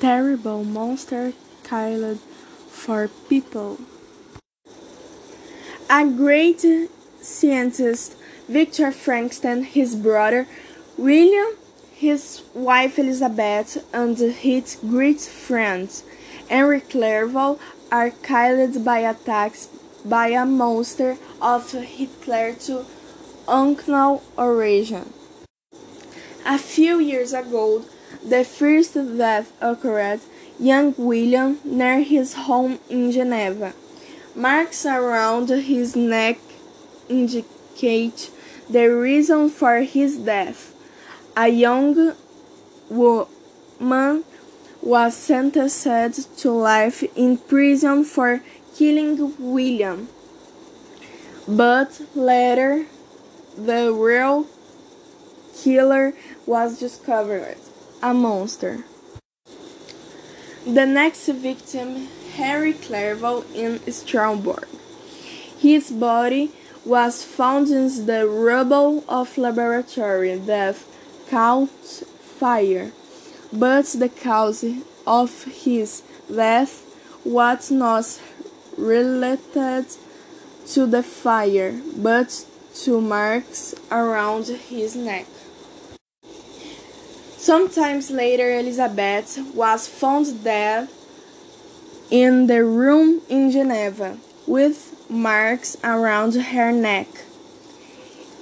terrible monster killed for people. A great scientist, Victor Frankenstein, his brother William, his wife Elizabeth, and his great friend Henry Clerval are killed by attacks by a monster of Hitler to unknown origin. A few years ago, the first death occurred young William near his home in Geneva. Marks around his neck indicate the reason for his death. A young woman was sentenced to life in prison for killing William, but later the real killer was discovered a monster. The next victim, Harry Clerval in Strasbourg. His body was found in the rubble of laboratory that caught fire, but the cause of his death was not related to the fire, but to marks around his neck. Sometimes later, Elizabeth was found dead in the room in Geneva with marks around her neck.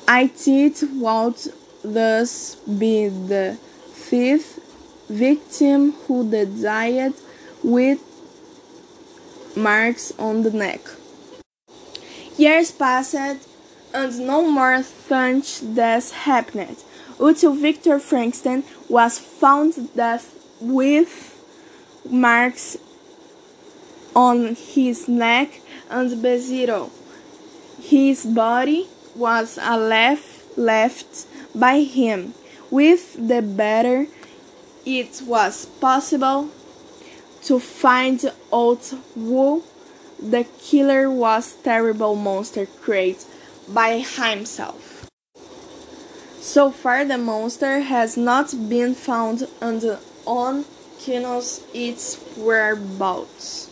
It would thus be the fifth victim who died with marks on the neck. Years passed and no more such deaths happened until Victor Frankenstein was found dead with marks on his neck and beziro. His body was left left by him. With the better, it was possible to find out who the killer was terrible monster created by himself. So far the monster has not been found and on knows its whereabouts.